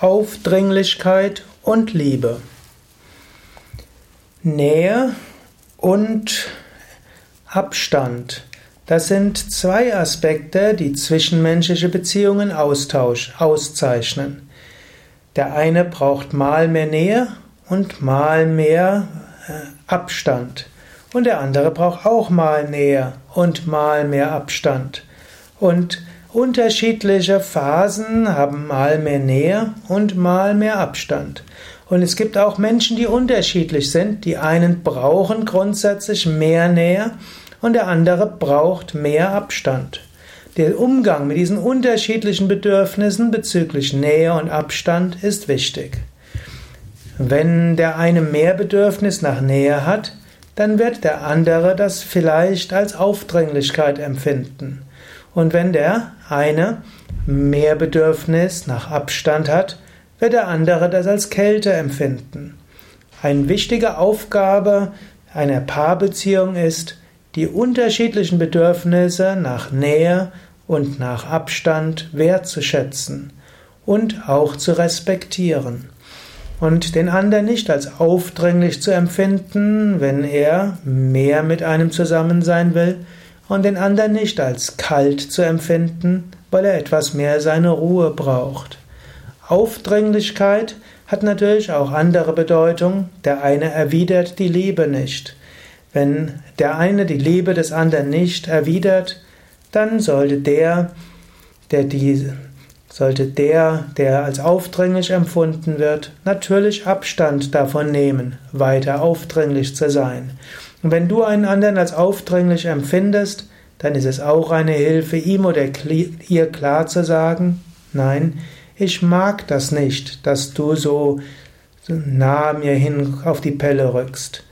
Aufdringlichkeit und Liebe. Nähe und Abstand. Das sind zwei Aspekte, die zwischenmenschliche Beziehungen austausch, auszeichnen. Der eine braucht mal mehr Nähe und mal mehr äh, Abstand. Und der andere braucht auch mal Nähe und mal mehr Abstand. Und Unterschiedliche Phasen haben mal mehr Nähe und mal mehr Abstand. Und es gibt auch Menschen, die unterschiedlich sind. Die einen brauchen grundsätzlich mehr Nähe und der andere braucht mehr Abstand. Der Umgang mit diesen unterschiedlichen Bedürfnissen bezüglich Nähe und Abstand ist wichtig. Wenn der eine mehr Bedürfnis nach Nähe hat, dann wird der andere das vielleicht als Aufdringlichkeit empfinden. Und wenn der eine mehr Bedürfnis nach Abstand hat, wird der andere das als Kälte empfinden. Eine wichtige Aufgabe einer Paarbeziehung ist, die unterschiedlichen Bedürfnisse nach Nähe und nach Abstand wertzuschätzen und auch zu respektieren. Und den anderen nicht als aufdringlich zu empfinden, wenn er mehr mit einem zusammen sein will, und den anderen nicht als kalt zu empfinden, weil er etwas mehr seine Ruhe braucht. Aufdringlichkeit hat natürlich auch andere Bedeutung. Der eine erwidert die Liebe nicht. Wenn der eine die Liebe des anderen nicht erwidert, dann sollte der, der die, sollte der, der als aufdringlich empfunden wird, natürlich Abstand davon nehmen, weiter aufdringlich zu sein. Und wenn du einen anderen als aufdringlich empfindest, dann ist es auch eine Hilfe, ihm oder ihr klar zu sagen, nein, ich mag das nicht, dass du so nah mir hin auf die Pelle rückst.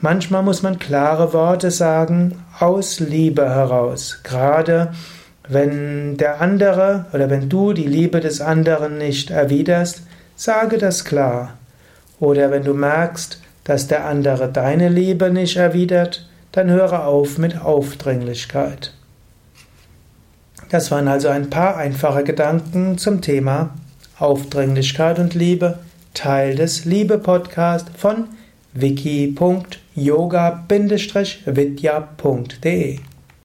Manchmal muss man klare Worte sagen, aus Liebe heraus, gerade wenn der andere oder wenn du die Liebe des anderen nicht erwiderst, sage das klar. Oder wenn du merkst, dass der andere deine Liebe nicht erwidert, dann höre auf mit Aufdringlichkeit. Das waren also ein paar einfache Gedanken zum Thema Aufdringlichkeit und Liebe, Teil des Liebe-Podcast von wiki.yoga-vidya.de